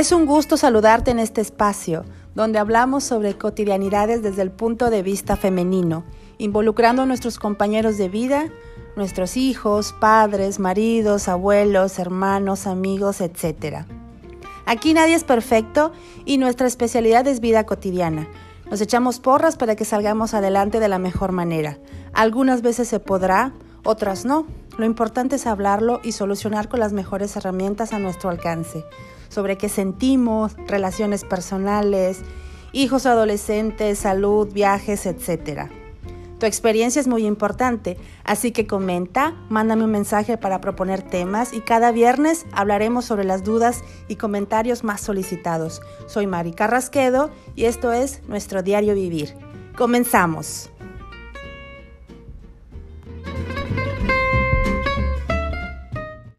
Es un gusto saludarte en este espacio, donde hablamos sobre cotidianidades desde el punto de vista femenino, involucrando a nuestros compañeros de vida, nuestros hijos, padres, maridos, abuelos, hermanos, amigos, etc. Aquí nadie es perfecto y nuestra especialidad es vida cotidiana. Nos echamos porras para que salgamos adelante de la mejor manera. Algunas veces se podrá, otras no. Lo importante es hablarlo y solucionar con las mejores herramientas a nuestro alcance sobre qué sentimos, relaciones personales, hijos adolescentes, salud, viajes, etc. Tu experiencia es muy importante, así que comenta, mándame un mensaje para proponer temas y cada viernes hablaremos sobre las dudas y comentarios más solicitados. Soy Mari Carrasquedo y esto es nuestro diario vivir. Comenzamos.